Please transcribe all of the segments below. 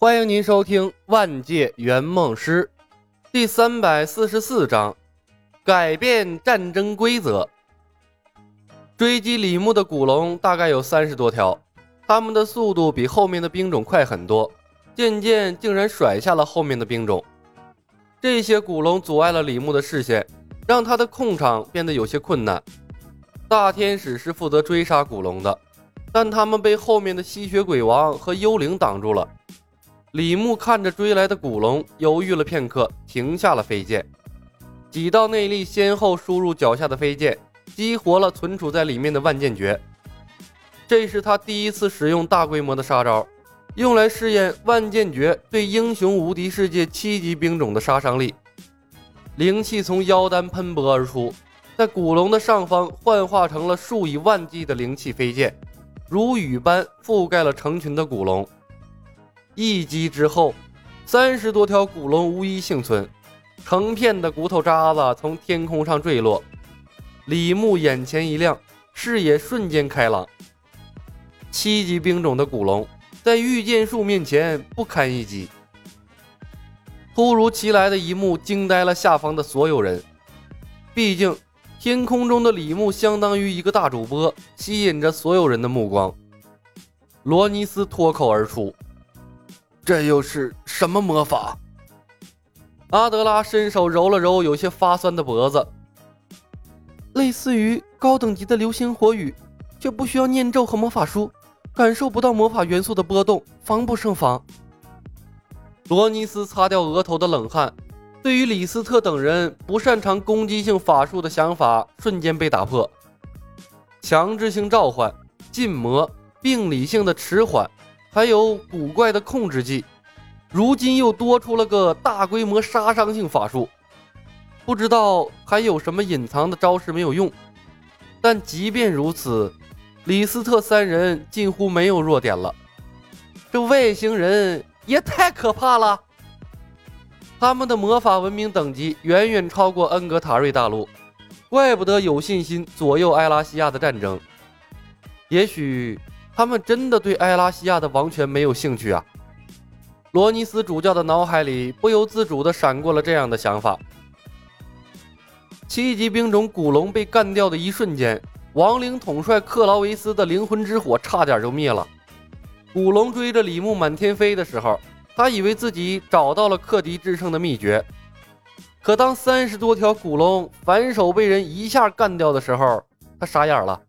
欢迎您收听《万界圆梦师》第三百四十四章：改变战争规则。追击李牧的古龙大概有三十多条，他们的速度比后面的兵种快很多，渐渐竟然甩下了后面的兵种。这些古龙阻碍了李牧的视线，让他的控场变得有些困难。大天使是负责追杀古龙的。但他们被后面的吸血鬼王和幽灵挡住了。李牧看着追来的古龙，犹豫了片刻，停下了飞剑。几道内力先后输入脚下的飞剑，激活了存储在里面的万剑诀。这是他第一次使用大规模的杀招，用来试验万剑诀对英雄无敌世界七级兵种的杀伤力。灵气从腰丹喷薄而出，在古龙的上方幻化成了数以万计的灵气飞剑。如雨般覆盖了成群的古龙，一击之后，三十多条古龙无一幸存，成片的骨头渣子从天空上坠落。李牧眼前一亮，视野瞬间开朗。七级兵种的古龙在御剑术面前不堪一击。突如其来的一幕惊呆了下方的所有人，毕竟。天空中的李牧相当于一个大主播，吸引着所有人的目光。罗尼斯脱口而出：“这又是什么魔法？”阿德拉伸手揉了揉有些发酸的脖子，类似于高等级的流星火雨，却不需要念咒和魔法书，感受不到魔法元素的波动，防不胜防。罗尼斯擦掉额头的冷汗。对于李斯特等人不擅长攻击性法术的想法瞬间被打破。强制性召唤、禁魔、病理性的迟缓，还有古怪的控制技，如今又多出了个大规模杀伤性法术。不知道还有什么隐藏的招式没有用。但即便如此，李斯特三人近乎没有弱点了。这外星人也太可怕了！他们的魔法文明等级远远超过恩格塔瑞大陆，怪不得有信心左右埃拉西亚的战争。也许他们真的对埃拉西亚的王权没有兴趣啊！罗尼斯主教的脑海里不由自主地闪过了这样的想法。七级兵种古龙被干掉的一瞬间，亡灵统帅克劳维斯的灵魂之火差点就灭了。古龙追着李牧满天飞的时候。他以为自己找到了克敌制胜的秘诀，可当三十多条古龙反手被人一下干掉的时候，他傻眼了。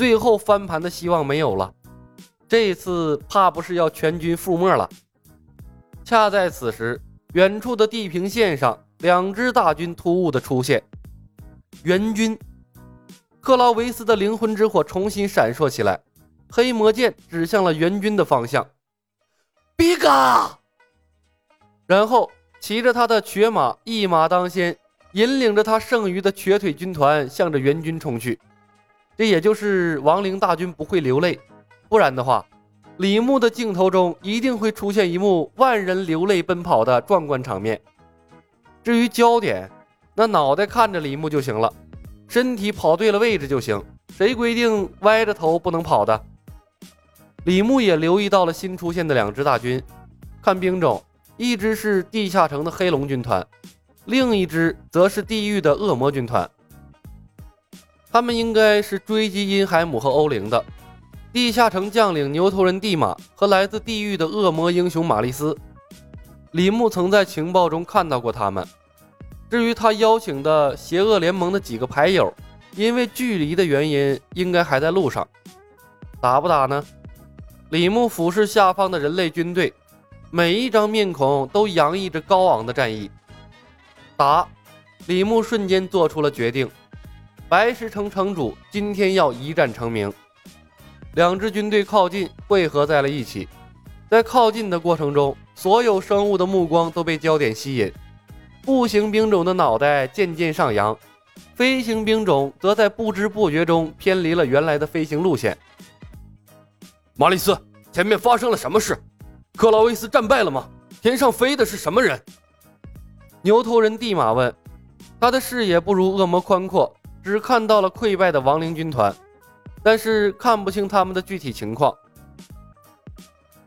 最后翻盘的希望没有了，这次怕不是要全军覆没了。恰在此时，远处的地平线上，两支大军突兀的出现。援军，克劳维斯的灵魂之火重新闪烁起来，黑魔剑指向了援军的方向。比嘎，然后骑着他的瘸马一马当先，引领着他剩余的瘸腿军团向着援军冲去。这也就是亡灵大军不会流泪，不然的话，李牧的镜头中一定会出现一幕万人流泪奔跑的壮观场面。至于焦点，那脑袋看着李牧就行了，身体跑对了位置就行。谁规定歪着头不能跑的？李牧也留意到了新出现的两支大军，看兵种，一支是地下城的黑龙军团，另一支则是地狱的恶魔军团。他们应该是追击因海姆和欧灵的。地下城将领牛头人蒂玛和来自地狱的恶魔英雄玛丽斯，李牧曾在情报中看到过他们。至于他邀请的邪恶联盟的几个牌友，因为距离的原因，应该还在路上。打不打呢？李牧俯视下方的人类军队，每一张面孔都洋溢着高昂的战意。打！李牧瞬间做出了决定。白石城城主今天要一战成名。两支军队靠近，汇合在了一起。在靠近的过程中，所有生物的目光都被焦点吸引。步行兵种的脑袋渐渐上扬，飞行兵种则在不知不觉中偏离了原来的飞行路线。马里斯，前面发生了什么事？克劳维斯战败了吗？天上飞的是什么人？牛头人蒂玛问。他的视野不如恶魔宽阔，只看到了溃败的亡灵军团，但是看不清他们的具体情况。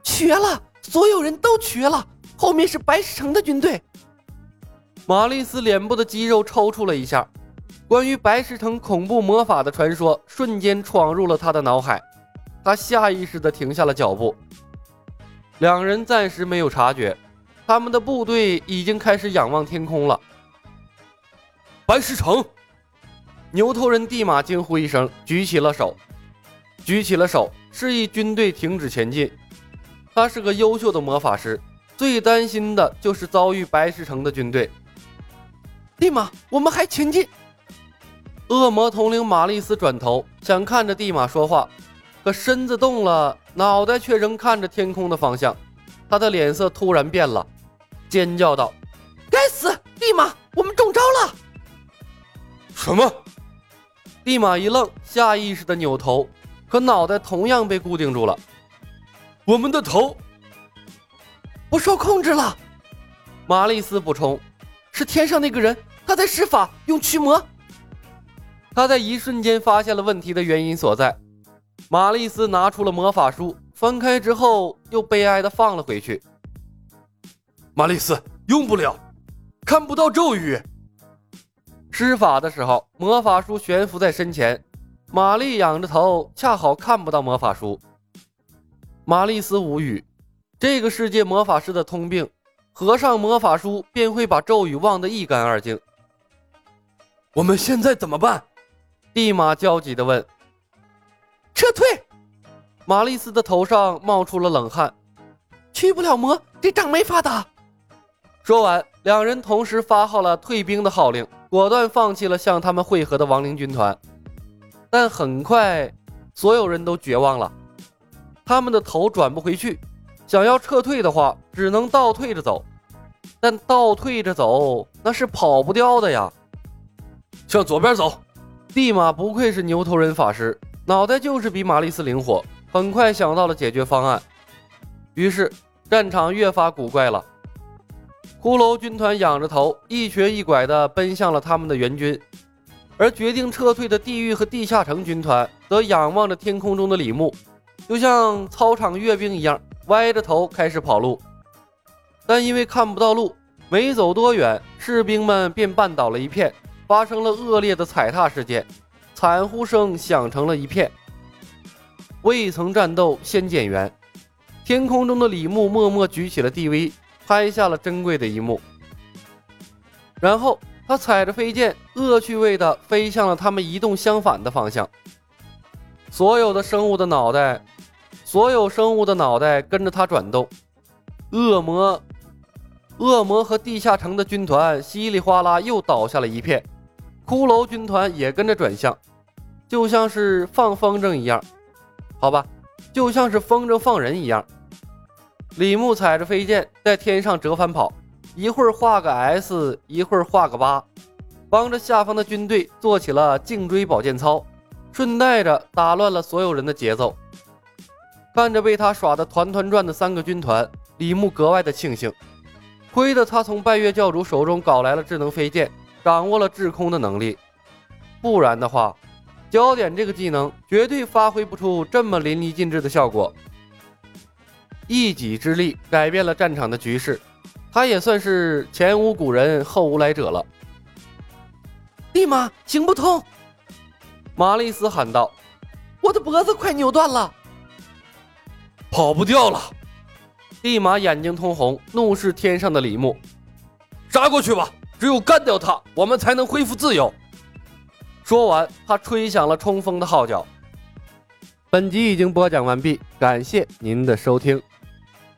瘸了！所有人都瘸了，后面是白石城的军队。玛丽丝脸部的肌肉抽搐了一下，关于白石城恐怖魔法的传说瞬间闯入了他的脑海，他下意识地停下了脚步。两人暂时没有察觉，他们的部队已经开始仰望天空了。白石城，牛头人蒂玛惊呼一声，举起了手，举起了手，示意军队停止前进。他是个优秀的魔法师，最担心的就是遭遇白石城的军队。蒂玛，我们还前进。恶魔统领玛丽斯转头想看着蒂玛说话，可身子动了，脑袋却仍看着天空的方向。他的脸色突然变了，尖叫道：“该死！蒂玛，我们中招了！”什么？立马一愣，下意识的扭头，可脑袋同样被固定住了。我们的头不受控制了。玛丽斯补充：“是天上那个人。”他在施法用驱魔，他在一瞬间发现了问题的原因所在。玛丽斯拿出了魔法书，翻开之后又悲哀的放了回去。玛丽斯用不了，看不到咒语。施法的时候，魔法书悬浮在身前，玛丽仰着头，恰好看不到魔法书。玛丽斯无语，这个世界魔法师的通病，合上魔法书便会把咒语忘得一干二净。我们现在怎么办？地马焦急地问。撤退。玛丽斯的头上冒出了冷汗。驱不了魔，这仗没法打。说完，两人同时发号了退兵的号令，果断放弃了向他们汇合的亡灵军团。但很快，所有人都绝望了。他们的头转不回去，想要撤退的话，只能倒退着走。但倒退着走，那是跑不掉的呀。向左边走，蒂玛不愧是牛头人法师，脑袋就是比玛丽斯灵活，很快想到了解决方案。于是战场越发古怪了。骷髅军团仰着头，一瘸一拐地奔向了他们的援军，而决定撤退的地狱和地下城军团则仰望着天空中的李牧，就像操场阅兵一样，歪着头开始跑路。但因为看不到路，没走多远，士兵们便绊倒了一片。发生了恶劣的踩踏事件，惨呼声响成了一片。未曾战斗先减员。天空中的李牧默默举起了 DV，拍下了珍贵的一幕。然后他踩着飞剑，恶趣味地飞向了他们移动相反的方向。所有的生物的脑袋，所有生物的脑袋跟着他转动。恶魔，恶魔和地下城的军团稀里哗啦又倒下了一片。骷髅军团也跟着转向，就像是放风筝一样，好吧，就像是风筝放人一样。李牧踩着飞剑在天上折返跑，一会儿画个 S，一会儿画个八，帮着下方的军队做起了颈椎保健操，顺带着打乱了所有人的节奏。看着被他耍得团团转的三个军团，李牧格外的庆幸，亏得他从拜月教主手中搞来了智能飞剑。掌握了制空的能力，不然的话，焦点这个技能绝对发挥不出这么淋漓尽致的效果。一己之力改变了战场的局势，他也算是前无古人后无来者了。立马行不通！玛丽斯喊道：“我的脖子快扭断了，跑不掉了！”立马眼睛通红，怒视天上的李牧：“杀过去吧！”只有干掉他，我们才能恢复自由。说完，他吹响了冲锋的号角。本集已经播讲完毕，感谢您的收听。